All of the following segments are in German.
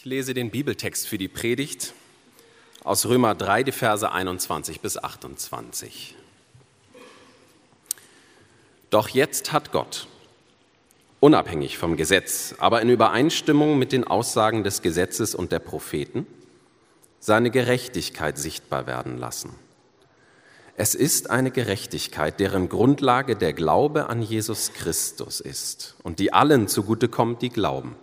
Ich lese den Bibeltext für die Predigt aus Römer 3, die Verse 21 bis 28. Doch jetzt hat Gott, unabhängig vom Gesetz, aber in Übereinstimmung mit den Aussagen des Gesetzes und der Propheten, seine Gerechtigkeit sichtbar werden lassen. Es ist eine Gerechtigkeit, deren Grundlage der Glaube an Jesus Christus ist und die allen zugutekommt, die glauben.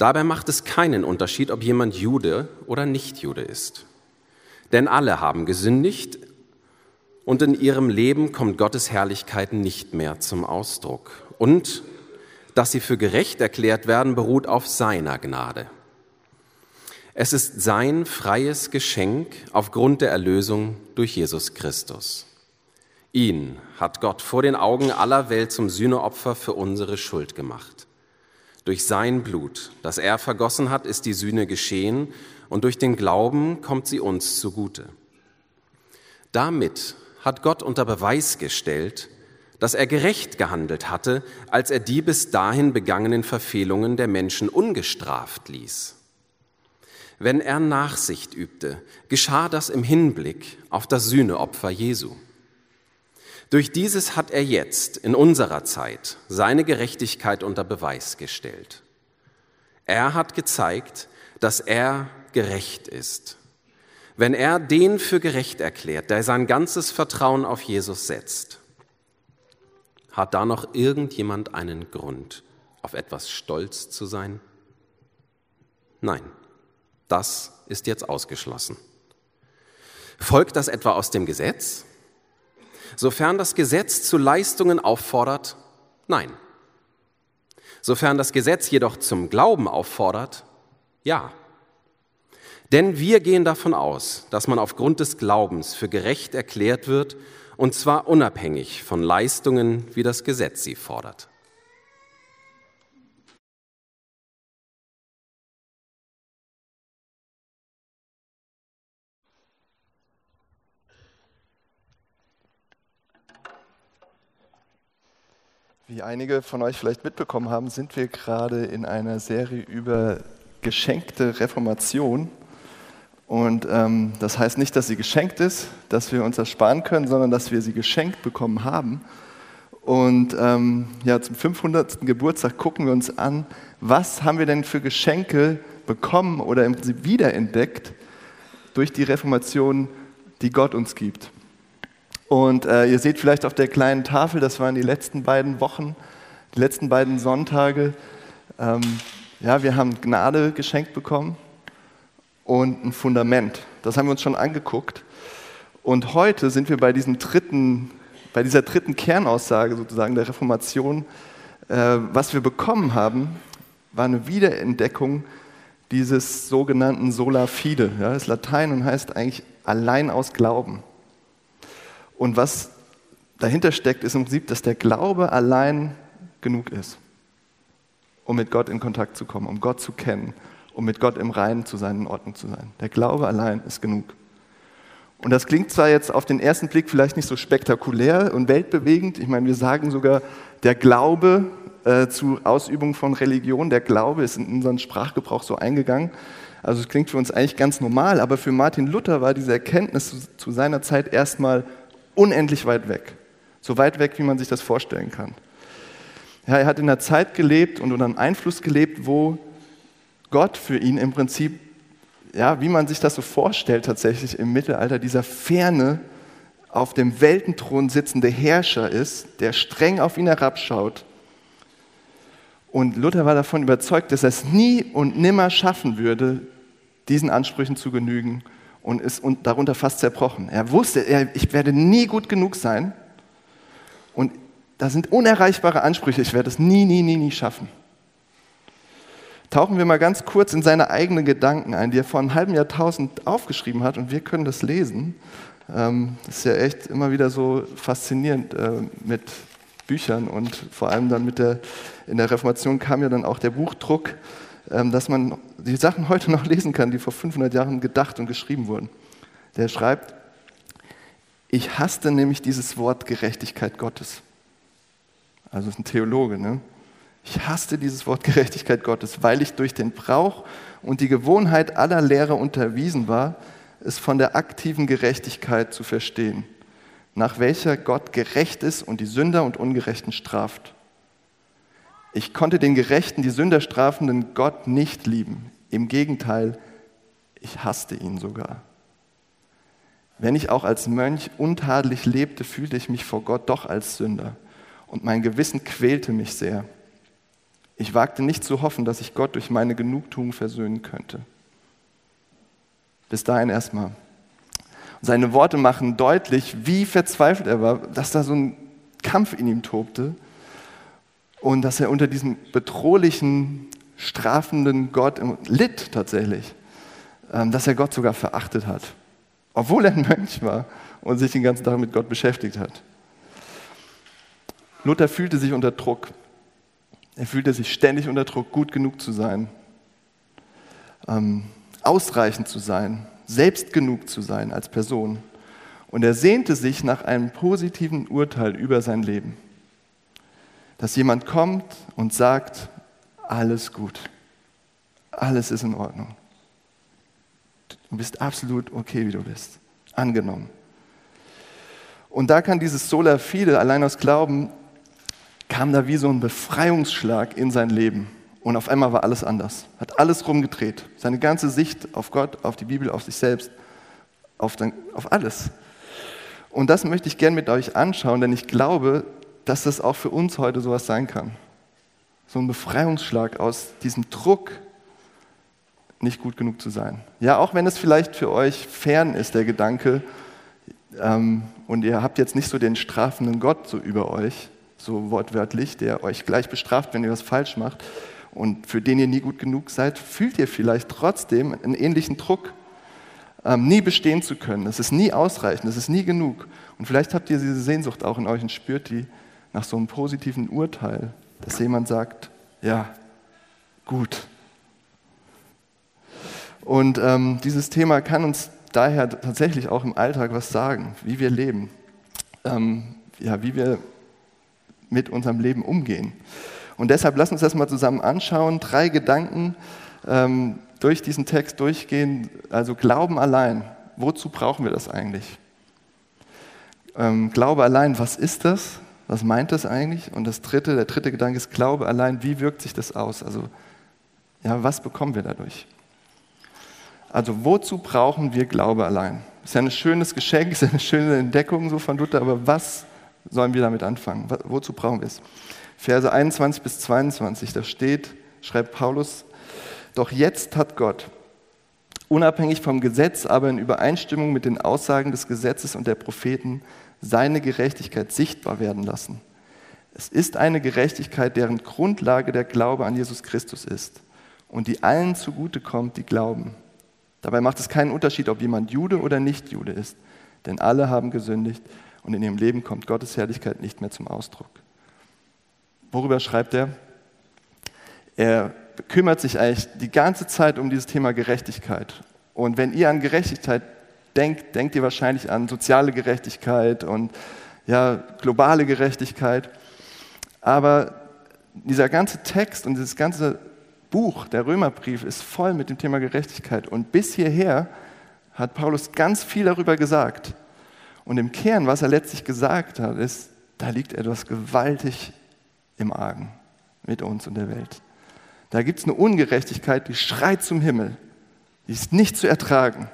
Dabei macht es keinen Unterschied, ob jemand Jude oder nicht Jude ist. Denn alle haben gesündigt und in ihrem Leben kommt Gottes Herrlichkeit nicht mehr zum Ausdruck. Und dass sie für gerecht erklärt werden, beruht auf seiner Gnade. Es ist sein freies Geschenk aufgrund der Erlösung durch Jesus Christus. Ihn hat Gott vor den Augen aller Welt zum Sühneopfer für unsere Schuld gemacht. Durch sein Blut, das er vergossen hat, ist die Sühne geschehen und durch den Glauben kommt sie uns zugute. Damit hat Gott unter Beweis gestellt, dass er gerecht gehandelt hatte, als er die bis dahin begangenen Verfehlungen der Menschen ungestraft ließ. Wenn er Nachsicht übte, geschah das im Hinblick auf das Sühneopfer Jesu. Durch dieses hat er jetzt in unserer Zeit seine Gerechtigkeit unter Beweis gestellt. Er hat gezeigt, dass er gerecht ist. Wenn er den für gerecht erklärt, der sein ganzes Vertrauen auf Jesus setzt, hat da noch irgendjemand einen Grund, auf etwas stolz zu sein? Nein, das ist jetzt ausgeschlossen. Folgt das etwa aus dem Gesetz? Sofern das Gesetz zu Leistungen auffordert, nein. Sofern das Gesetz jedoch zum Glauben auffordert, ja. Denn wir gehen davon aus, dass man aufgrund des Glaubens für gerecht erklärt wird, und zwar unabhängig von Leistungen, wie das Gesetz sie fordert. Wie einige von euch vielleicht mitbekommen haben, sind wir gerade in einer Serie über geschenkte Reformation. Und ähm, das heißt nicht, dass sie geschenkt ist, dass wir uns das sparen können, sondern dass wir sie geschenkt bekommen haben. Und ähm, ja, zum 500. Geburtstag gucken wir uns an, was haben wir denn für Geschenke bekommen oder im Prinzip wiederentdeckt durch die Reformation, die Gott uns gibt. Und äh, ihr seht vielleicht auf der kleinen Tafel, das waren die letzten beiden Wochen, die letzten beiden Sonntage. Ähm, ja, wir haben Gnade geschenkt bekommen und ein Fundament. Das haben wir uns schon angeguckt. Und heute sind wir bei, diesem dritten, bei dieser dritten Kernaussage sozusagen der Reformation. Äh, was wir bekommen haben, war eine Wiederentdeckung dieses sogenannten Sola Fide. Ja, das ist Latein und heißt eigentlich allein aus Glauben. Und was dahinter steckt, ist im Prinzip, dass der Glaube allein genug ist, um mit Gott in Kontakt zu kommen, um Gott zu kennen, um mit Gott im Reinen zu sein, in Ordnung zu sein. Der Glaube allein ist genug. Und das klingt zwar jetzt auf den ersten Blick vielleicht nicht so spektakulär und weltbewegend. Ich meine, wir sagen sogar, der Glaube äh, zur Ausübung von Religion, der Glaube ist in unseren Sprachgebrauch so eingegangen. Also es klingt für uns eigentlich ganz normal, aber für Martin Luther war diese Erkenntnis zu, zu seiner Zeit erstmal unendlich weit weg. So weit weg, wie man sich das vorstellen kann. Ja, er hat in einer Zeit gelebt und unter einem Einfluss gelebt, wo Gott für ihn im Prinzip, ja, wie man sich das so vorstellt, tatsächlich im Mittelalter, dieser ferne, auf dem Weltenthron sitzende Herrscher ist, der streng auf ihn herabschaut. Und Luther war davon überzeugt, dass er es nie und nimmer schaffen würde, diesen Ansprüchen zu genügen und ist darunter fast zerbrochen. Er wusste, ich werde nie gut genug sein und da sind unerreichbare Ansprüche, ich werde es nie, nie, nie, nie schaffen. Tauchen wir mal ganz kurz in seine eigenen Gedanken ein, die er vor einem halben Jahrtausend aufgeschrieben hat und wir können das lesen. Ähm, das ist ja echt immer wieder so faszinierend äh, mit Büchern und vor allem dann mit der, in der Reformation kam ja dann auch der Buchdruck dass man die Sachen heute noch lesen kann, die vor 500 Jahren gedacht und geschrieben wurden. Der schreibt, ich hasste nämlich dieses Wort Gerechtigkeit Gottes. Also ist ein Theologe. Ne? Ich hasste dieses Wort Gerechtigkeit Gottes, weil ich durch den Brauch und die Gewohnheit aller Lehrer unterwiesen war, es von der aktiven Gerechtigkeit zu verstehen, nach welcher Gott gerecht ist und die Sünder und Ungerechten straft. Ich konnte den Gerechten, die Sünder strafenden Gott nicht lieben. Im Gegenteil, ich hasste ihn sogar. Wenn ich auch als Mönch untadelig lebte, fühlte ich mich vor Gott doch als Sünder und mein Gewissen quälte mich sehr. Ich wagte nicht zu hoffen, dass ich Gott durch meine Genugtuung versöhnen könnte. Bis dahin erstmal. Seine Worte machen deutlich, wie verzweifelt er war, dass da so ein Kampf in ihm tobte und dass er unter diesem bedrohlichen, strafenden Gott litt tatsächlich, ähm, dass er Gott sogar verachtet hat, obwohl er ein Mönch war und sich den ganzen Tag mit Gott beschäftigt hat. Luther fühlte sich unter Druck. Er fühlte sich ständig unter Druck, gut genug zu sein, ähm, ausreichend zu sein, selbst genug zu sein als Person. Und er sehnte sich nach einem positiven Urteil über sein Leben. Dass jemand kommt und sagt, alles gut, alles ist in Ordnung. Du bist absolut okay, wie du bist. Angenommen. Und da kann dieses Sola Fide, allein aus Glauben, kam da wie so ein Befreiungsschlag in sein Leben. Und auf einmal war alles anders. Hat alles rumgedreht. Seine ganze Sicht auf Gott, auf die Bibel, auf sich selbst, auf, den, auf alles. Und das möchte ich gern mit euch anschauen, denn ich glaube, dass das auch für uns heute sowas sein kann. So ein Befreiungsschlag aus diesem Druck, nicht gut genug zu sein. Ja, auch wenn es vielleicht für euch fern ist, der Gedanke, ähm, und ihr habt jetzt nicht so den strafenden Gott so über euch, so wortwörtlich, der euch gleich bestraft, wenn ihr was falsch macht und für den ihr nie gut genug seid, fühlt ihr vielleicht trotzdem einen ähnlichen Druck, ähm, nie bestehen zu können. Es ist nie ausreichend, es ist nie genug. Und vielleicht habt ihr diese Sehnsucht auch in euch und spürt die nach so einem positiven Urteil, dass jemand sagt, ja, gut. Und ähm, dieses Thema kann uns daher tatsächlich auch im Alltag was sagen, wie wir leben, ähm, ja, wie wir mit unserem Leben umgehen. Und deshalb lass uns das mal zusammen anschauen. Drei Gedanken ähm, durch diesen Text durchgehen. Also Glauben allein. Wozu brauchen wir das eigentlich? Ähm, Glaube allein, was ist das? Was meint das eigentlich? Und das dritte, der dritte Gedanke ist Glaube allein. Wie wirkt sich das aus? Also, ja, was bekommen wir dadurch? Also, wozu brauchen wir Glaube allein? Ist ja ein schönes Geschenk, ist ja eine schöne Entdeckung so von Luther, aber was sollen wir damit anfangen? Wozu brauchen wir es? Verse 21 bis 22, da steht, schreibt Paulus, doch jetzt hat Gott, unabhängig vom Gesetz, aber in Übereinstimmung mit den Aussagen des Gesetzes und der Propheten, seine Gerechtigkeit sichtbar werden lassen. Es ist eine Gerechtigkeit, deren Grundlage der Glaube an Jesus Christus ist und die allen zugutekommt, die glauben. Dabei macht es keinen Unterschied, ob jemand Jude oder nicht Jude ist, denn alle haben gesündigt und in ihrem Leben kommt Gottes Herrlichkeit nicht mehr zum Ausdruck. Worüber schreibt er? Er kümmert sich eigentlich die ganze Zeit um dieses Thema Gerechtigkeit. Und wenn ihr an Gerechtigkeit denkt, denkt ihr wahrscheinlich an soziale Gerechtigkeit und ja, globale Gerechtigkeit. Aber dieser ganze Text und dieses ganze Buch, der Römerbrief, ist voll mit dem Thema Gerechtigkeit. Und bis hierher hat Paulus ganz viel darüber gesagt. Und im Kern, was er letztlich gesagt hat, ist, da liegt etwas gewaltig im Argen mit uns und der Welt. Da gibt es eine Ungerechtigkeit, die schreit zum Himmel. Die ist nicht zu ertragen.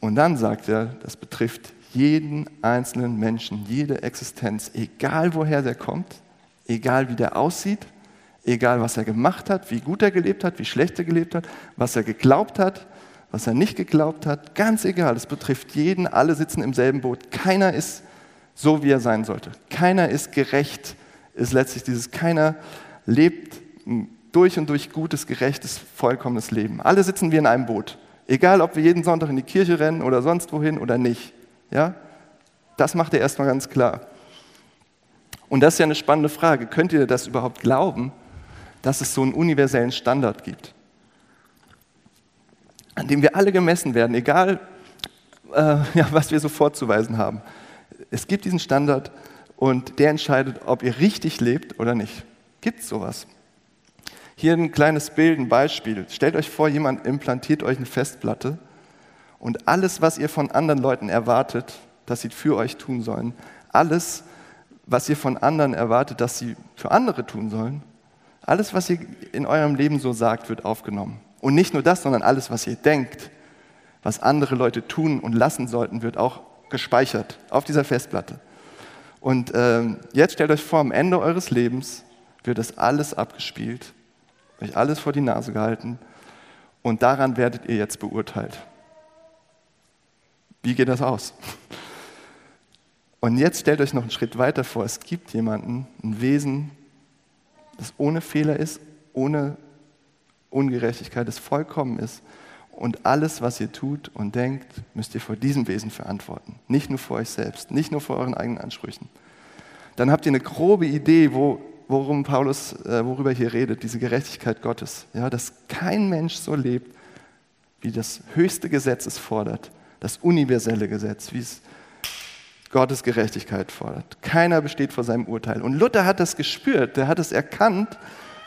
Und dann sagt er, das betrifft jeden einzelnen Menschen, jede Existenz, egal woher der kommt, egal wie der aussieht, egal was er gemacht hat, wie gut er gelebt hat, wie schlecht er gelebt hat, was er geglaubt hat, was er nicht geglaubt hat, ganz egal, es betrifft jeden, alle sitzen im selben Boot. Keiner ist so, wie er sein sollte. Keiner ist gerecht, ist letztlich dieses, keiner lebt ein durch und durch gutes, gerechtes, vollkommenes Leben. Alle sitzen wir in einem Boot. Egal, ob wir jeden Sonntag in die Kirche rennen oder sonst wohin oder nicht. Ja? Das macht er erstmal ganz klar. Und das ist ja eine spannende Frage. Könnt ihr das überhaupt glauben, dass es so einen universellen Standard gibt? an dem wir alle gemessen werden, egal äh, ja, was wir so vorzuweisen haben. Es gibt diesen Standard und der entscheidet, ob ihr richtig lebt oder nicht. Gibt es sowas? Hier ein kleines Bild, ein Beispiel. Stellt euch vor, jemand implantiert euch eine Festplatte und alles, was ihr von anderen Leuten erwartet, dass sie für euch tun sollen, alles, was ihr von anderen erwartet, dass sie für andere tun sollen, alles, was ihr in eurem Leben so sagt, wird aufgenommen. Und nicht nur das, sondern alles, was ihr denkt, was andere Leute tun und lassen sollten, wird auch gespeichert auf dieser Festplatte. Und äh, jetzt stellt euch vor, am Ende eures Lebens wird das alles abgespielt, euch alles vor die Nase gehalten und daran werdet ihr jetzt beurteilt. Wie geht das aus? Und jetzt stellt euch noch einen Schritt weiter vor. Es gibt jemanden, ein Wesen, das ohne Fehler ist, ohne Ungerechtigkeit, das vollkommen ist. Und alles, was ihr tut und denkt, müsst ihr vor diesem Wesen verantworten. Nicht nur vor euch selbst, nicht nur vor euren eigenen Ansprüchen. Dann habt ihr eine grobe Idee, wo, worum Paulus, äh, worüber hier redet, diese Gerechtigkeit Gottes. Ja, dass kein Mensch so lebt, wie das höchste Gesetz es fordert, das universelle Gesetz, wie es Gottes Gerechtigkeit fordert. Keiner besteht vor seinem Urteil. Und Luther hat das gespürt, der hat es erkannt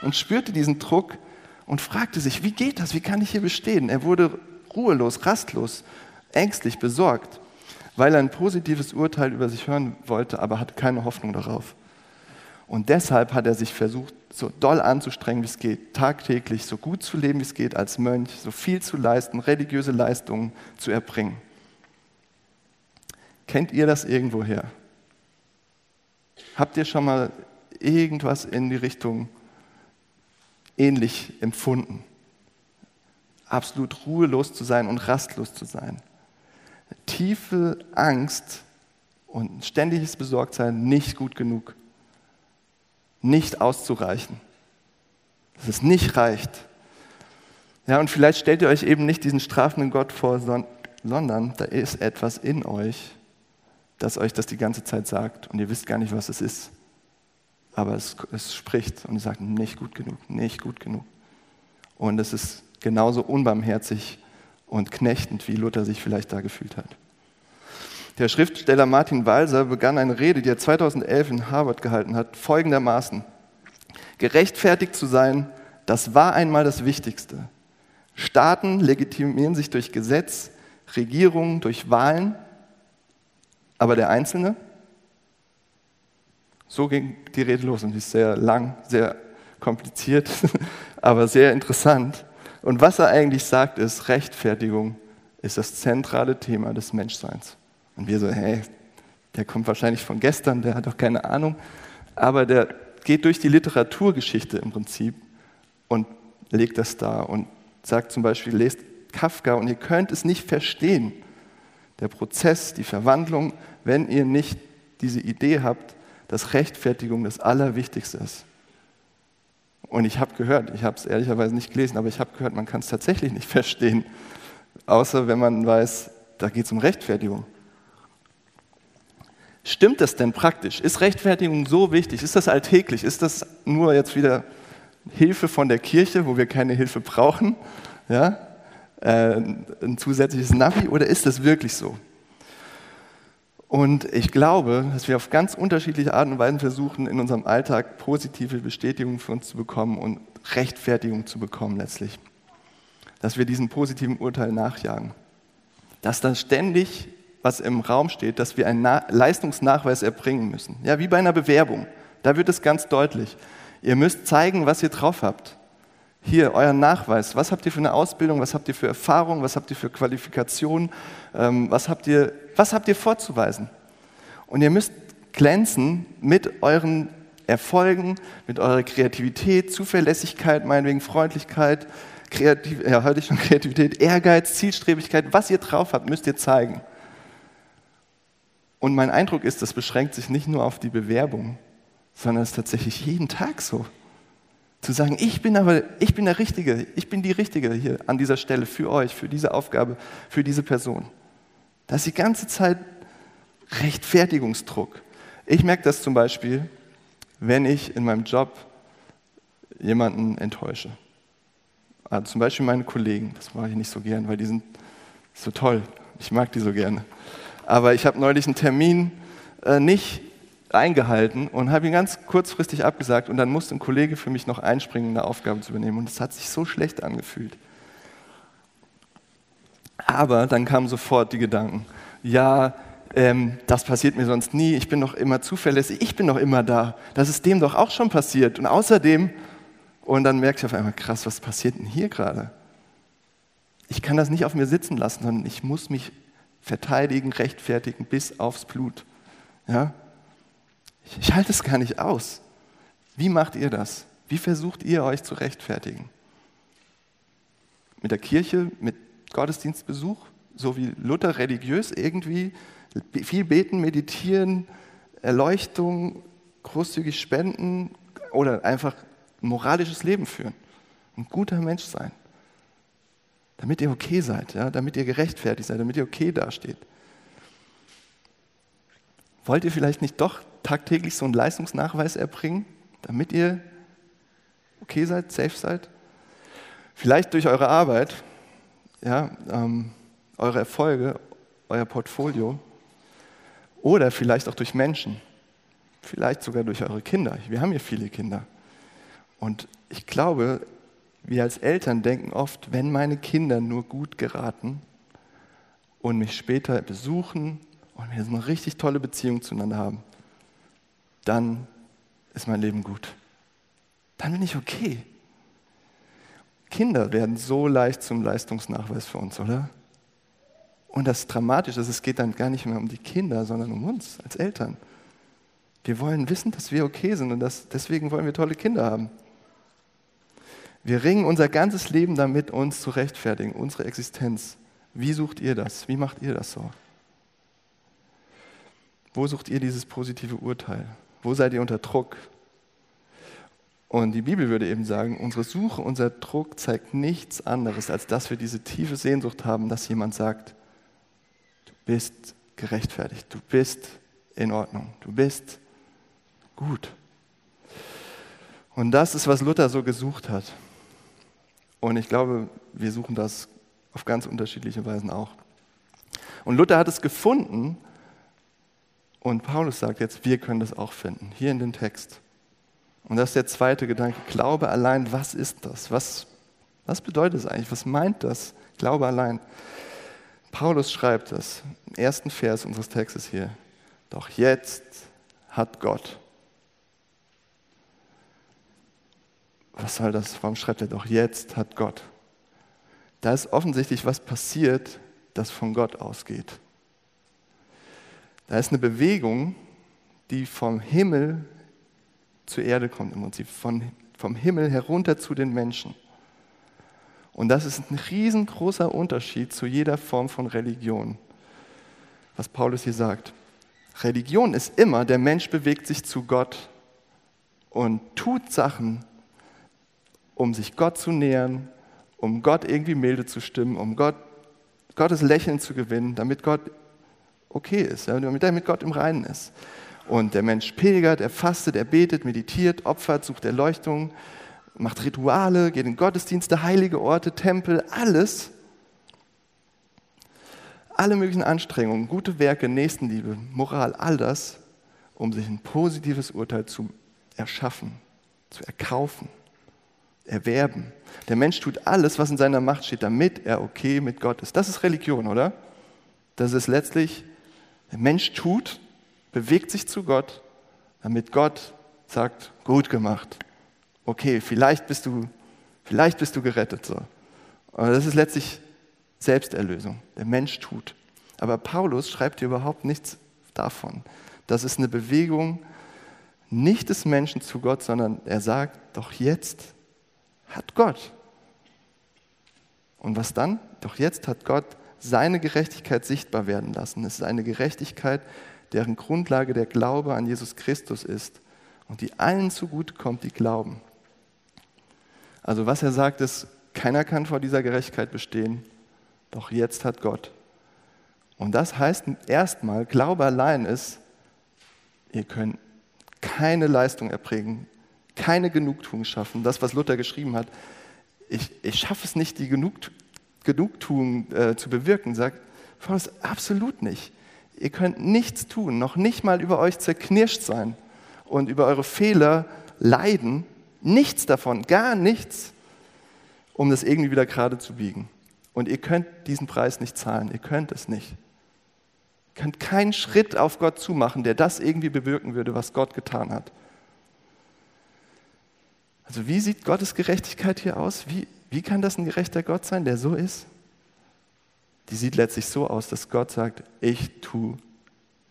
und spürte diesen Druck und fragte sich, wie geht das, wie kann ich hier bestehen? Er wurde ruhelos, rastlos, ängstlich, besorgt, weil er ein positives Urteil über sich hören wollte, aber hatte keine Hoffnung darauf. Und deshalb hat er sich versucht, so doll anzustrengen, wie es geht, tagtäglich so gut zu leben, wie es geht als Mönch, so viel zu leisten, religiöse Leistungen zu erbringen. Kennt ihr das irgendwoher? Habt ihr schon mal irgendwas in die Richtung ähnlich empfunden? Absolut ruhelos zu sein und rastlos zu sein. Tiefe Angst und ständiges Besorgtsein nicht gut genug, nicht auszureichen, dass es nicht reicht. Ja, und vielleicht stellt ihr euch eben nicht diesen strafenden Gott vor, sondern da ist etwas in euch, das euch das die ganze Zeit sagt und ihr wisst gar nicht, was es ist. Aber es, es spricht und sagt, nicht gut genug, nicht gut genug. Und es ist genauso unbarmherzig und knechtend, wie Luther sich vielleicht da gefühlt hat. Der Schriftsteller Martin Walser begann eine Rede, die er 2011 in Harvard gehalten hat, folgendermaßen. Gerechtfertigt zu sein, das war einmal das Wichtigste. Staaten legitimieren sich durch Gesetz, Regierungen durch Wahlen aber der Einzelne, so ging die Rede los und die ist sehr lang, sehr kompliziert, aber sehr interessant. Und was er eigentlich sagt, ist, Rechtfertigung ist das zentrale Thema des Menschseins. Und wir so, hey, der kommt wahrscheinlich von gestern, der hat doch keine Ahnung. Aber der geht durch die Literaturgeschichte im Prinzip und legt das dar und sagt zum Beispiel, lest Kafka und ihr könnt es nicht verstehen. Der Prozess, die Verwandlung wenn ihr nicht diese Idee habt, dass Rechtfertigung das Allerwichtigste ist. Und ich habe gehört, ich habe es ehrlicherweise nicht gelesen, aber ich habe gehört, man kann es tatsächlich nicht verstehen, außer wenn man weiß, da geht es um Rechtfertigung. Stimmt das denn praktisch? Ist Rechtfertigung so wichtig? Ist das alltäglich? Ist das nur jetzt wieder Hilfe von der Kirche, wo wir keine Hilfe brauchen? Ja? Äh, ein zusätzliches Navi? Oder ist das wirklich so? Und ich glaube, dass wir auf ganz unterschiedliche Arten und Weisen versuchen, in unserem Alltag positive Bestätigung für uns zu bekommen und Rechtfertigung zu bekommen letztlich. Dass wir diesem positiven Urteil nachjagen. Dass dann ständig was im Raum steht, dass wir einen Na Leistungsnachweis erbringen müssen. Ja, wie bei einer Bewerbung. Da wird es ganz deutlich. Ihr müsst zeigen, was ihr drauf habt. Hier, euer Nachweis. Was habt ihr für eine Ausbildung? Was habt ihr für Erfahrung? Was habt ihr für Qualifikationen? Ähm, was, habt ihr, was habt ihr vorzuweisen? Und ihr müsst glänzen mit euren Erfolgen, mit eurer Kreativität, Zuverlässigkeit, meinetwegen Freundlichkeit, Kreativ, ja, heute schon Kreativität, Ehrgeiz, Zielstrebigkeit, was ihr drauf habt, müsst ihr zeigen. Und mein Eindruck ist, das beschränkt sich nicht nur auf die Bewerbung, sondern es ist tatsächlich jeden Tag so. Zu sagen, ich bin aber, ich bin der Richtige, ich bin die Richtige hier an dieser Stelle für euch, für diese Aufgabe, für diese Person. Da ist die ganze Zeit Rechtfertigungsdruck. Ich merke das zum Beispiel, wenn ich in meinem Job jemanden enttäusche. Also zum Beispiel meine Kollegen, das mache ich nicht so gern, weil die sind so toll. Ich mag die so gerne. Aber ich habe neulich einen Termin äh, nicht eingehalten und habe ihn ganz kurzfristig abgesagt und dann musste ein Kollege für mich noch einspringen, eine Aufgabe zu übernehmen. Und es hat sich so schlecht angefühlt. Aber dann kamen sofort die Gedanken, ja, ähm, das passiert mir sonst nie, ich bin doch immer zuverlässig, ich bin doch immer da, das ist dem doch auch schon passiert. Und außerdem, und dann merkte ich auf einmal, krass, was passiert denn hier gerade? Ich kann das nicht auf mir sitzen lassen, sondern ich muss mich verteidigen, rechtfertigen bis aufs Blut. Ja? Ich, ich halte es gar nicht aus. Wie macht ihr das? Wie versucht ihr euch zu rechtfertigen? Mit der Kirche, mit Gottesdienstbesuch, so wie Luther religiös irgendwie, viel beten, meditieren, Erleuchtung, großzügig spenden oder einfach ein moralisches Leben führen. Ein guter Mensch sein. Damit ihr okay seid, ja? damit ihr gerechtfertigt seid, damit ihr okay dasteht. Wollt ihr vielleicht nicht doch tagtäglich so einen Leistungsnachweis erbringen, damit ihr okay seid, safe seid? Vielleicht durch eure Arbeit, ja, ähm, eure Erfolge, euer Portfolio oder vielleicht auch durch Menschen, vielleicht sogar durch eure Kinder. Wir haben hier viele Kinder. Und ich glaube, wir als Eltern denken oft, wenn meine Kinder nur gut geraten und mich später besuchen und wir eine richtig tolle Beziehung zueinander haben, dann ist mein Leben gut. Dann bin ich okay. Kinder werden so leicht zum Leistungsnachweis für uns, oder? Und das Dramatische ist, es geht dann gar nicht mehr um die Kinder, sondern um uns als Eltern. Wir wollen wissen, dass wir okay sind und das, deswegen wollen wir tolle Kinder haben. Wir ringen unser ganzes Leben damit, uns zu rechtfertigen, unsere Existenz. Wie sucht ihr das? Wie macht ihr das so? Wo sucht ihr dieses positive Urteil? Wo seid ihr unter Druck? Und die Bibel würde eben sagen, unsere Suche, unser Druck zeigt nichts anderes, als dass wir diese tiefe Sehnsucht haben, dass jemand sagt, du bist gerechtfertigt, du bist in Ordnung, du bist gut. Und das ist, was Luther so gesucht hat. Und ich glaube, wir suchen das auf ganz unterschiedliche Weisen auch. Und Luther hat es gefunden und Paulus sagt jetzt, wir können das auch finden, hier in dem Text. Und das ist der zweite Gedanke. Glaube allein, was ist das? Was, was bedeutet es eigentlich? Was meint das? Glaube allein. Paulus schreibt das im ersten Vers unseres Textes hier. Doch jetzt hat Gott. Was soll das? Warum schreibt er doch jetzt hat Gott? Da ist offensichtlich was passiert, das von Gott ausgeht. Da ist eine Bewegung, die vom Himmel zur Erde kommt im Prinzip, von, vom Himmel herunter zu den Menschen. Und das ist ein riesengroßer Unterschied zu jeder Form von Religion, was Paulus hier sagt. Religion ist immer, der Mensch bewegt sich zu Gott und tut Sachen, um sich Gott zu nähern, um Gott irgendwie milde zu stimmen, um Gott, Gottes Lächeln zu gewinnen, damit Gott okay ist, damit er mit Gott im Reinen ist. Und der Mensch pilgert, er fastet, er betet, meditiert, opfert, sucht Erleuchtung, macht Rituale, geht in Gottesdienste, heilige Orte, Tempel, alles. Alle möglichen Anstrengungen, gute Werke, Nächstenliebe, Moral, all das, um sich ein positives Urteil zu erschaffen, zu erkaufen, erwerben. Der Mensch tut alles, was in seiner Macht steht, damit er okay mit Gott ist. Das ist Religion, oder? Das ist letztlich der Mensch tut, bewegt sich zu Gott, damit Gott sagt, gut gemacht. Okay, vielleicht bist du, vielleicht bist du gerettet. So. Aber das ist letztlich Selbsterlösung. Der Mensch tut. Aber Paulus schreibt hier überhaupt nichts davon. Das ist eine Bewegung nicht des Menschen zu Gott, sondern er sagt, doch jetzt hat Gott. Und was dann? Doch jetzt hat Gott seine Gerechtigkeit sichtbar werden lassen. Es ist eine Gerechtigkeit, deren Grundlage der Glaube an Jesus Christus ist und die allen zugutekommt, die glauben. Also was er sagt ist, keiner kann vor dieser Gerechtigkeit bestehen, doch jetzt hat Gott. Und das heißt erstmal, Glaube allein ist, ihr könnt keine Leistung erbringen, keine Genugtuung schaffen. Das, was Luther geschrieben hat, ich, ich schaffe es nicht, die Genugtuung Genugtuung äh, zu bewirken, sagt Paulus absolut nicht. Ihr könnt nichts tun, noch nicht mal über euch zerknirscht sein und über eure Fehler leiden. Nichts davon, gar nichts, um das irgendwie wieder gerade zu biegen. Und ihr könnt diesen Preis nicht zahlen, ihr könnt es nicht. Ihr könnt keinen Schritt auf Gott zumachen, der das irgendwie bewirken würde, was Gott getan hat. Also wie sieht Gottes Gerechtigkeit hier aus? Wie, wie kann das ein gerechter Gott sein, der so ist? Die sieht letztlich so aus, dass Gott sagt, ich tue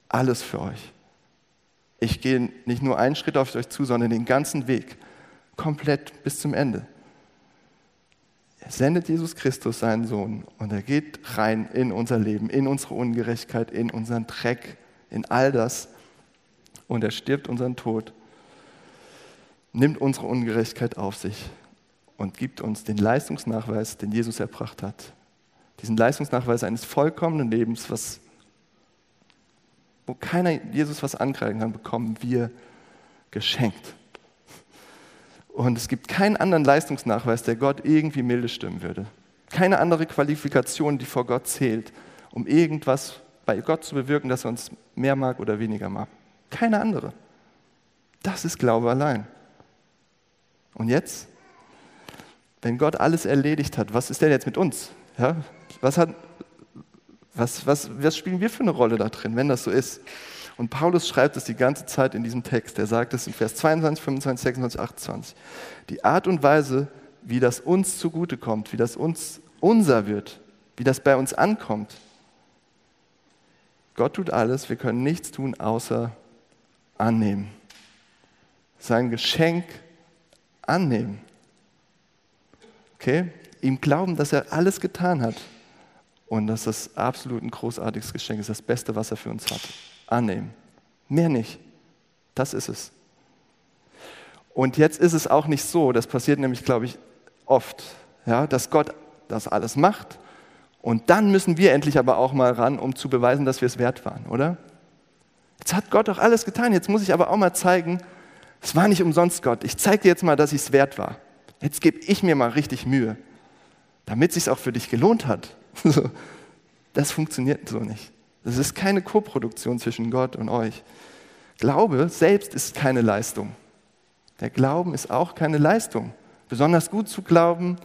alles für euch. Ich gehe nicht nur einen Schritt auf euch zu, sondern den ganzen Weg, komplett bis zum Ende. Er sendet Jesus Christus, seinen Sohn, und er geht rein in unser Leben, in unsere Ungerechtigkeit, in unseren Dreck, in all das. Und er stirbt unseren Tod, nimmt unsere Ungerechtigkeit auf sich und gibt uns den Leistungsnachweis, den Jesus erbracht hat. Diesen Leistungsnachweis eines vollkommenen Lebens, was, wo keiner Jesus was angreifen kann, bekommen wir geschenkt. Und es gibt keinen anderen Leistungsnachweis, der Gott irgendwie milde stimmen würde. Keine andere Qualifikation, die vor Gott zählt, um irgendwas bei Gott zu bewirken, dass er uns mehr mag oder weniger mag. Keine andere. Das ist Glaube allein. Und jetzt, wenn Gott alles erledigt hat, was ist denn jetzt mit uns? Ja? Was, hat, was, was, was spielen wir für eine Rolle da drin, wenn das so ist? Und Paulus schreibt es die ganze Zeit in diesem Text. Er sagt es in Vers 22, 25, 26, 28. Die Art und Weise, wie das uns zugutekommt, wie das uns unser wird, wie das bei uns ankommt. Gott tut alles, wir können nichts tun, außer annehmen. Sein Geschenk annehmen. Okay? Ihm glauben, dass er alles getan hat und dass das absolut ein großartiges Geschenk ist, das Beste, was er für uns hat annehmen. Mehr nicht. Das ist es. Und jetzt ist es auch nicht so, das passiert nämlich, glaube ich, oft, ja, dass Gott das alles macht und dann müssen wir endlich aber auch mal ran, um zu beweisen, dass wir es wert waren, oder? Jetzt hat Gott doch alles getan, jetzt muss ich aber auch mal zeigen, es war nicht umsonst Gott. Ich zeige dir jetzt mal, dass ich es wert war. Jetzt gebe ich mir mal richtig Mühe, damit es sich auch für dich gelohnt hat. Das funktioniert so nicht. Das ist keine Koproduktion zwischen Gott und euch. Glaube selbst ist keine Leistung. Der Glauben ist auch keine Leistung. Besonders gut zu glauben,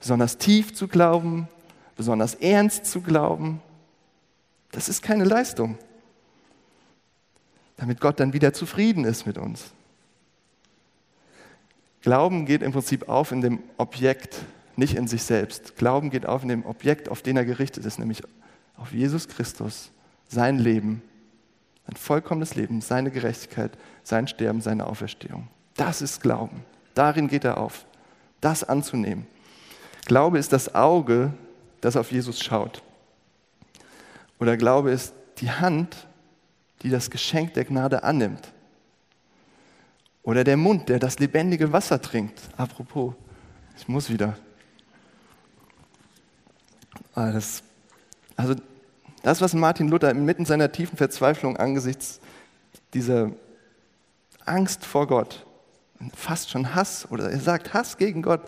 besonders tief zu glauben, besonders ernst zu glauben, das ist keine Leistung. Damit Gott dann wieder zufrieden ist mit uns. Glauben geht im Prinzip auf in dem Objekt, nicht in sich selbst. Glauben geht auf in dem Objekt, auf den er gerichtet ist, nämlich auf Jesus Christus, sein Leben, ein vollkommenes Leben, seine Gerechtigkeit, sein Sterben, seine Auferstehung. Das ist Glauben. Darin geht er auf. Das anzunehmen. Glaube ist das Auge, das auf Jesus schaut. Oder Glaube ist die Hand, die das Geschenk der Gnade annimmt. Oder der Mund, der das lebendige Wasser trinkt. Apropos, ich muss wieder. Ah, also das, was Martin Luther inmitten seiner tiefen Verzweiflung angesichts dieser Angst vor Gott, fast schon Hass, oder er sagt Hass gegen Gott,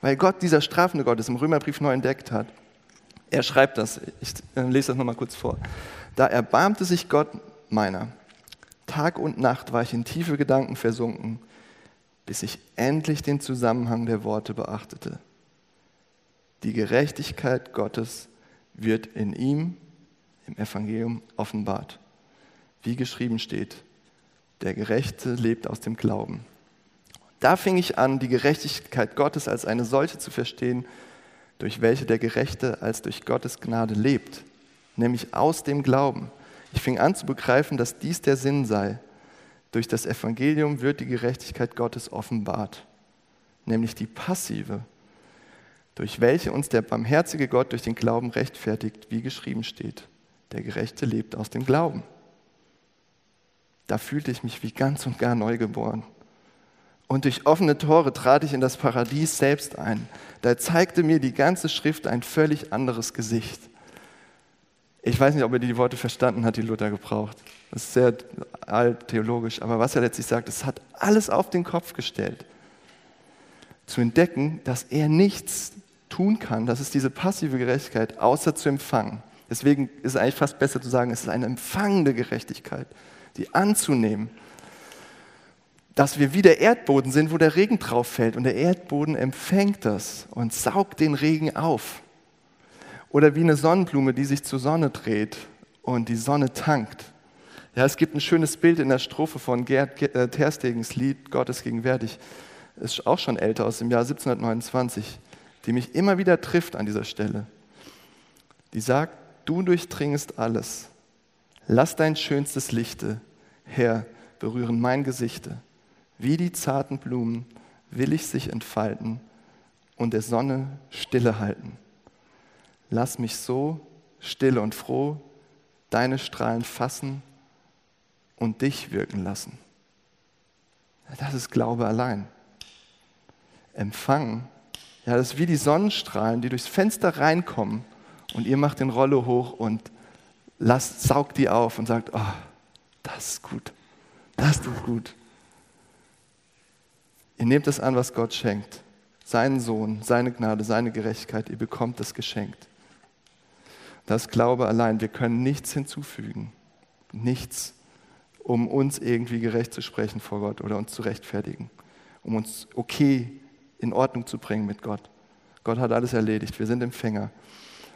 weil Gott dieser strafende Gott ist, im Römerbrief neu entdeckt hat. Er schreibt das, ich äh, lese das nochmal kurz vor. Da erbarmte sich Gott meiner. Tag und Nacht war ich in tiefe Gedanken versunken, bis ich endlich den Zusammenhang der Worte beachtete. Die Gerechtigkeit Gottes wird in ihm im Evangelium offenbart. Wie geschrieben steht, der Gerechte lebt aus dem Glauben. Da fing ich an, die Gerechtigkeit Gottes als eine solche zu verstehen, durch welche der Gerechte als durch Gottes Gnade lebt, nämlich aus dem Glauben. Ich fing an zu begreifen, dass dies der Sinn sei. Durch das Evangelium wird die Gerechtigkeit Gottes offenbart, nämlich die passive, durch welche uns der barmherzige Gott durch den Glauben rechtfertigt, wie geschrieben steht. Der Gerechte lebt aus dem Glauben. Da fühlte ich mich wie ganz und gar neu geboren. Und durch offene Tore trat ich in das Paradies selbst ein. Da zeigte mir die ganze Schrift ein völlig anderes Gesicht. Ich weiß nicht, ob er die Worte verstanden hat, die Luther gebraucht. Das ist sehr alt theologisch, aber was er letztlich sagt, es hat alles auf den Kopf gestellt. Zu entdecken, dass er nichts tun kann, das ist diese passive Gerechtigkeit, außer zu empfangen Deswegen ist es eigentlich fast besser zu sagen, es ist eine empfangende Gerechtigkeit, die anzunehmen, dass wir wie der Erdboden sind, wo der Regen drauf fällt und der Erdboden empfängt das und saugt den Regen auf. Oder wie eine Sonnenblume, die sich zur Sonne dreht und die Sonne tankt. Ja, es gibt ein schönes Bild in der Strophe von Gerd äh, Terstegens Lied Gottes gegenwärtig. Ist auch schon älter, aus dem Jahr 1729, die mich immer wieder trifft an dieser Stelle. Die sagt, du durchdringest alles. Lass dein schönstes Lichte, Herr, berühren mein Gesichte. Wie die zarten Blumen will ich sich entfalten und der Sonne Stille halten. Lass mich so still und froh deine Strahlen fassen und dich wirken lassen. Das ist Glaube allein. Empfangen, ja, das ist wie die Sonnenstrahlen, die durchs Fenster reinkommen und ihr macht den Rollo hoch und lasst, saugt die auf und sagt, oh, das ist gut, das tut gut. Ihr nehmt es an, was Gott schenkt. Seinen Sohn, seine Gnade, seine Gerechtigkeit, ihr bekommt es geschenkt. Das Glaube allein. Wir können nichts hinzufügen. Nichts, um uns irgendwie gerecht zu sprechen vor Gott oder uns zu rechtfertigen. Um uns okay in Ordnung zu bringen mit Gott. Gott hat alles erledigt. Wir sind Empfänger.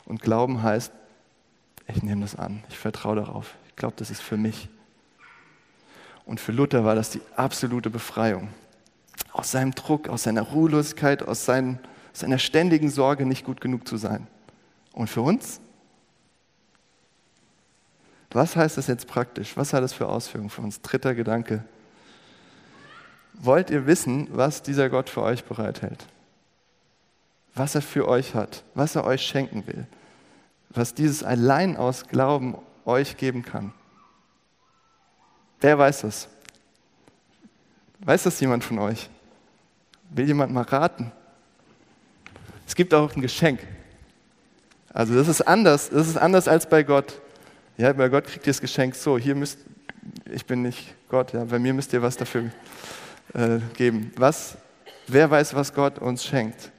Und Glauben heißt, ich nehme das an. Ich vertraue darauf. Ich glaube, das ist für mich. Und für Luther war das die absolute Befreiung. Aus seinem Druck, aus seiner Ruhelosigkeit, aus seinen, seiner ständigen Sorge, nicht gut genug zu sein. Und für uns? Was heißt das jetzt praktisch? Was hat das für Auswirkungen für uns? Dritter Gedanke. Wollt ihr wissen, was dieser Gott für euch bereithält? Was er für euch hat, was er euch schenken will, was dieses allein aus Glauben euch geben kann? Wer weiß das? Weiß das jemand von euch? Will jemand mal raten? Es gibt auch ein Geschenk. Also das ist anders, das ist anders als bei Gott. Ja, bei Gott kriegt ihr das Geschenk so, hier müsst, ich bin nicht Gott, ja, bei mir müsst ihr was dafür äh, geben. Was, wer weiß, was Gott uns schenkt?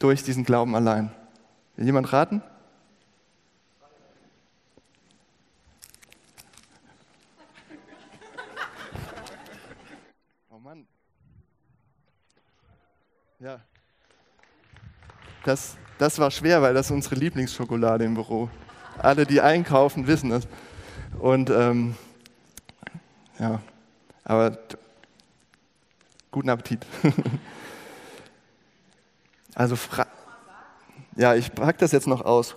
Durch diesen Glauben allein. Will jemand raten? Oh Mann. Ja. Das, das war schwer, weil das ist unsere Lieblingsschokolade im Büro. Alle, die einkaufen, wissen das. Und ähm, ja, aber guten Appetit. also, ja, ich packe das jetzt noch aus.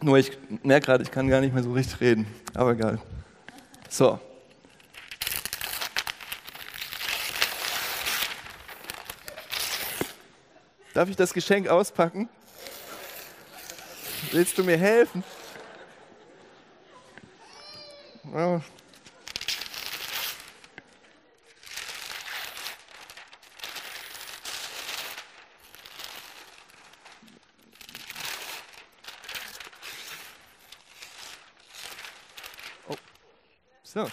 Nur ich merke gerade, ich kann gar nicht mehr so richtig reden. Aber egal. So. Darf ich das Geschenk auspacken? Willst du mir helfen? Ja. Oh. So.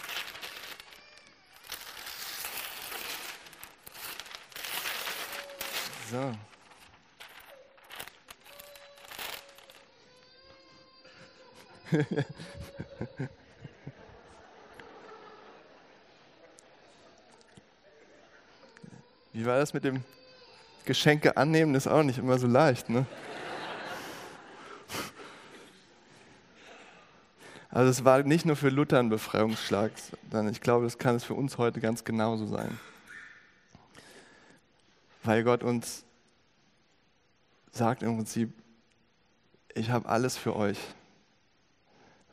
Wie war das mit dem Geschenke annehmen? Das ist auch nicht immer so leicht, ne? Also es war nicht nur für Luther ein Befreiungsschlag, sondern ich glaube, das kann es für uns heute ganz genauso sein. Weil Gott uns sagt im Prinzip, ich habe alles für euch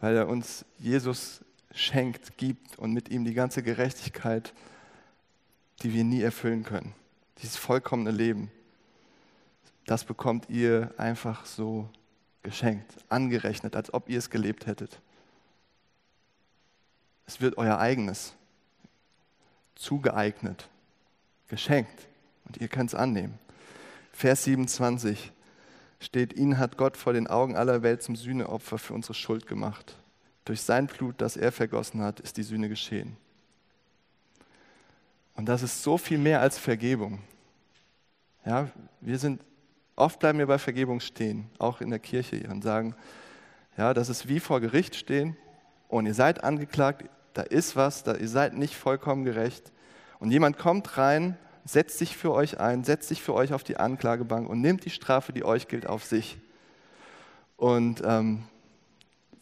weil er uns Jesus schenkt, gibt und mit ihm die ganze Gerechtigkeit, die wir nie erfüllen können. Dieses vollkommene Leben, das bekommt ihr einfach so geschenkt, angerechnet, als ob ihr es gelebt hättet. Es wird euer eigenes, zugeeignet, geschenkt und ihr könnt es annehmen. Vers 27 steht, ihn hat Gott vor den Augen aller Welt zum Sühneopfer für unsere Schuld gemacht. Durch sein Blut, das er vergossen hat, ist die Sühne geschehen. Und das ist so viel mehr als Vergebung. Ja, wir sind Oft bleiben wir bei Vergebung stehen, auch in der Kirche hier, und sagen, ja, das ist wie vor Gericht stehen und ihr seid angeklagt, da ist was, da, ihr seid nicht vollkommen gerecht. Und jemand kommt rein, setzt sich für euch ein, setzt sich für euch auf die Anklagebank und nimmt die Strafe, die euch gilt, auf sich. Und ähm,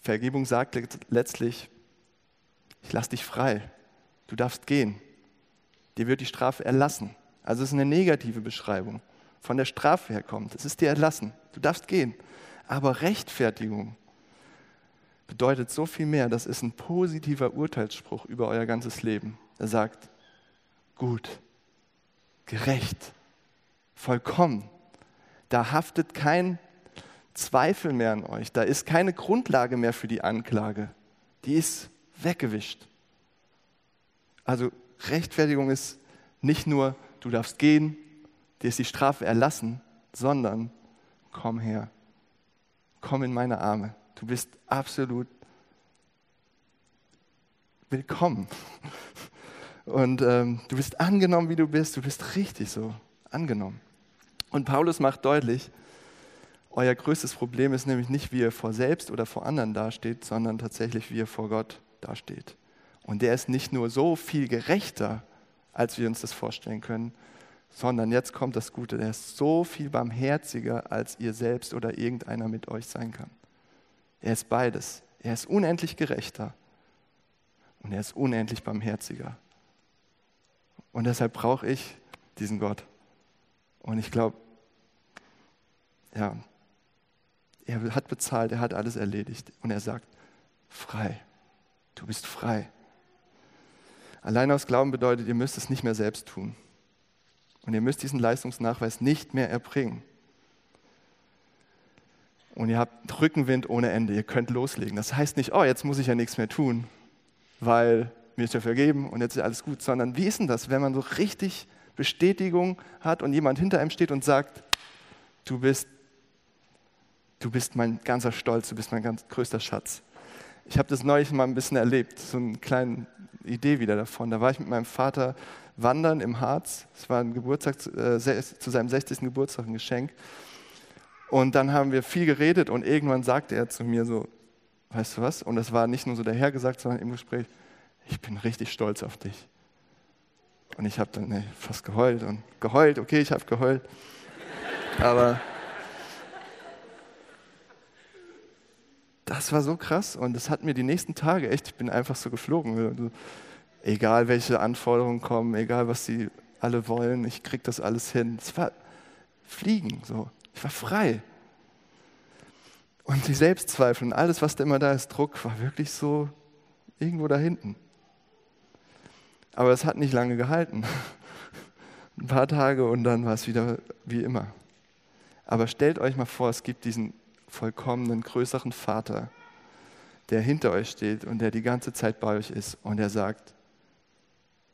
Vergebung sagt letztlich, ich lasse dich frei, du darfst gehen, dir wird die Strafe erlassen. Also es ist eine negative Beschreibung, von der Strafe herkommt. Es ist dir erlassen, du darfst gehen. Aber Rechtfertigung bedeutet so viel mehr. Das ist ein positiver Urteilsspruch über euer ganzes Leben. Er sagt, gut, gerecht, vollkommen. Da haftet kein Zweifel mehr an euch. Da ist keine Grundlage mehr für die Anklage. Die ist weggewischt. Also Rechtfertigung ist nicht nur, du darfst gehen, dir ist die Strafe erlassen, sondern komm her, komm in meine Arme. Du bist absolut willkommen. Und ähm, du bist angenommen, wie du bist. Du bist richtig so angenommen. Und Paulus macht deutlich, euer größtes Problem ist nämlich nicht, wie ihr vor selbst oder vor anderen dasteht, sondern tatsächlich, wie ihr vor Gott dasteht. Und der ist nicht nur so viel gerechter, als wir uns das vorstellen können, sondern jetzt kommt das Gute, der ist so viel barmherziger, als ihr selbst oder irgendeiner mit euch sein kann. Er ist beides. Er ist unendlich gerechter und er ist unendlich barmherziger. Und deshalb brauche ich diesen Gott. Und ich glaube, ja, er hat bezahlt, er hat alles erledigt. Und er sagt, frei, du bist frei. Allein aus Glauben bedeutet, ihr müsst es nicht mehr selbst tun. Und ihr müsst diesen Leistungsnachweis nicht mehr erbringen. Und ihr habt Rückenwind ohne Ende. Ihr könnt loslegen. Das heißt nicht, oh, jetzt muss ich ja nichts mehr tun, weil mir ist ja vergeben und jetzt ist alles gut. Sondern wie ist denn das, wenn man so richtig Bestätigung hat und jemand hinter einem steht und sagt, du bist, du bist mein ganzer Stolz, du bist mein ganz größter Schatz. Ich habe das neulich mal ein bisschen erlebt, so eine kleine Idee wieder davon. Da war ich mit meinem Vater wandern im Harz. Es war ein Geburtstag, äh, zu seinem 60. Geburtstag ein Geschenk. Und dann haben wir viel geredet und irgendwann sagte er zu mir so, weißt du was? Und das war nicht nur so dahergesagt, sondern im Gespräch, ich bin richtig stolz auf dich. Und ich habe dann fast geheult und geheult, okay, ich habe geheult. Aber das war so krass und das hat mir die nächsten Tage echt, ich bin einfach so geflogen. Egal welche Anforderungen kommen, egal was sie alle wollen, ich krieg das alles hin. Es war Fliegen so. Ich war frei. Und die Selbstzweifel und alles, was da immer da ist, Druck, war wirklich so irgendwo da hinten. Aber es hat nicht lange gehalten. Ein paar Tage und dann war es wieder wie immer. Aber stellt euch mal vor, es gibt diesen vollkommenen, größeren Vater, der hinter euch steht und der die ganze Zeit bei euch ist und der sagt,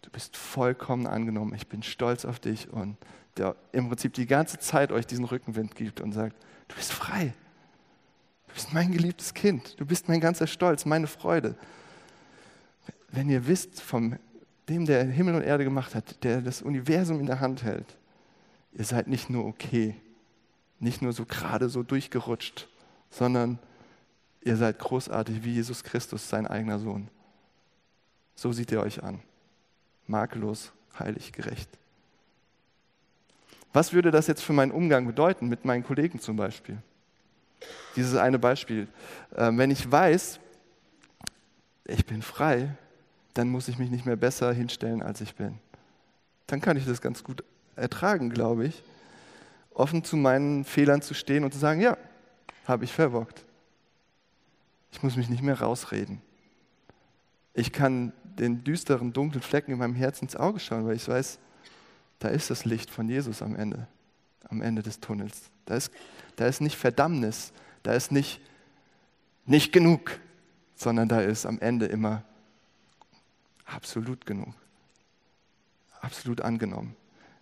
du bist vollkommen angenommen, ich bin stolz auf dich und der im Prinzip die ganze Zeit euch diesen Rückenwind gibt und sagt, du bist frei, du bist mein geliebtes Kind, du bist mein ganzer Stolz, meine Freude. Wenn ihr wisst vom dem, der Himmel und Erde gemacht hat, der das Universum in der Hand hält, ihr seid nicht nur okay, nicht nur so gerade so durchgerutscht, sondern ihr seid großartig wie Jesus Christus, sein eigener Sohn. So sieht er euch an. Makellos, heilig, gerecht. Was würde das jetzt für meinen Umgang bedeuten, mit meinen Kollegen zum Beispiel? Dieses eine Beispiel. Ähm, wenn ich weiß, ich bin frei, dann muss ich mich nicht mehr besser hinstellen, als ich bin. Dann kann ich das ganz gut ertragen, glaube ich offen zu meinen Fehlern zu stehen und zu sagen, ja, habe ich verbockt. Ich muss mich nicht mehr rausreden. Ich kann den düsteren, dunklen Flecken in meinem Herzen ins Auge schauen, weil ich weiß, da ist das Licht von Jesus am Ende, am Ende des Tunnels. Da ist, da ist nicht Verdammnis, da ist nicht nicht genug, sondern da ist am Ende immer absolut genug, absolut angenommen.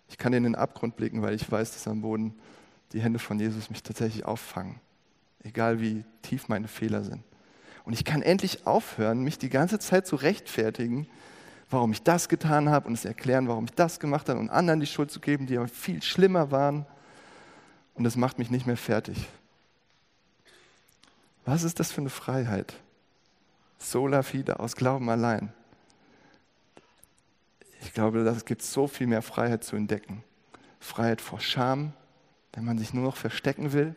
Ich kann in den Abgrund blicken, weil ich weiß, dass am Boden die Hände von Jesus mich tatsächlich auffangen, egal wie tief meine Fehler sind. Und ich kann endlich aufhören, mich die ganze Zeit zu rechtfertigen, warum ich das getan habe und es erklären, warum ich das gemacht habe und anderen die Schuld zu geben, die aber viel schlimmer waren. und es macht mich nicht mehr fertig. Was ist das für eine Freiheit? Sola fide, aus Glauben allein. Ich glaube, es gibt so viel mehr Freiheit zu entdecken. Freiheit vor Scham, wenn man sich nur noch verstecken will,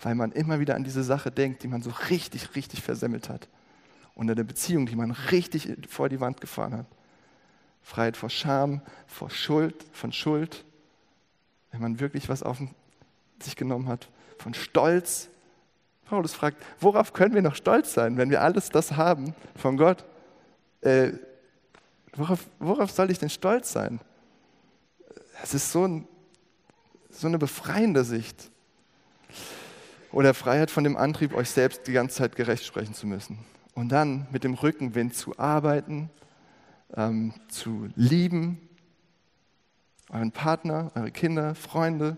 weil man immer wieder an diese Sache denkt, die man so richtig, richtig versemmelt hat. Unter der Beziehung, die man richtig vor die Wand gefahren hat. Freiheit vor Scham, vor Schuld, von Schuld, wenn man wirklich was auf sich genommen hat, von Stolz. Paulus fragt, worauf können wir noch stolz sein, wenn wir alles das haben von Gott? Äh, worauf, worauf soll ich denn stolz sein? Es ist so, ein, so eine befreiende Sicht. Oder Freiheit von dem Antrieb, euch selbst die ganze Zeit gerecht sprechen zu müssen. Und dann mit dem Rückenwind zu arbeiten, ähm, zu lieben, euren Partner, eure Kinder, Freunde,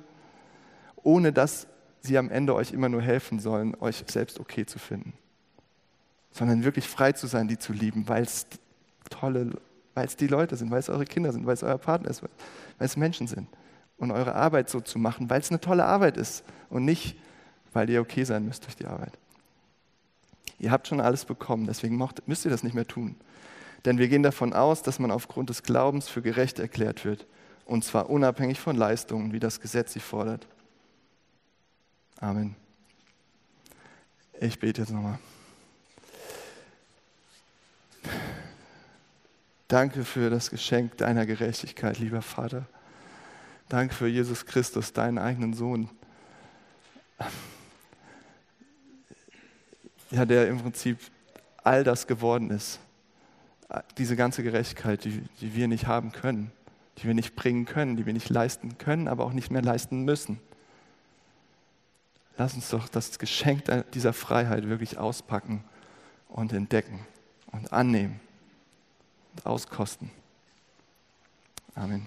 ohne dass sie am Ende euch immer nur helfen sollen, euch selbst okay zu finden. Sondern wirklich frei zu sein, die zu lieben, weil es tolle, weil es die Leute sind, weil es eure Kinder sind, weil es euer Partner ist, weil es Menschen sind. Und eure Arbeit so zu machen, weil es eine tolle Arbeit ist und nicht, weil ihr okay sein müsst durch die Arbeit. Ihr habt schon alles bekommen, deswegen müsst ihr das nicht mehr tun. Denn wir gehen davon aus, dass man aufgrund des Glaubens für gerecht erklärt wird. Und zwar unabhängig von Leistungen, wie das Gesetz sie fordert. Amen. Ich bete jetzt nochmal. Danke für das Geschenk deiner Gerechtigkeit, lieber Vater. Danke für Jesus Christus, deinen eigenen Sohn. Ja, der im Prinzip all das geworden ist, diese ganze Gerechtigkeit, die, die wir nicht haben können, die wir nicht bringen können, die wir nicht leisten können, aber auch nicht mehr leisten müssen. Lass uns doch das Geschenk dieser Freiheit wirklich auspacken und entdecken und annehmen auskosten. Amen.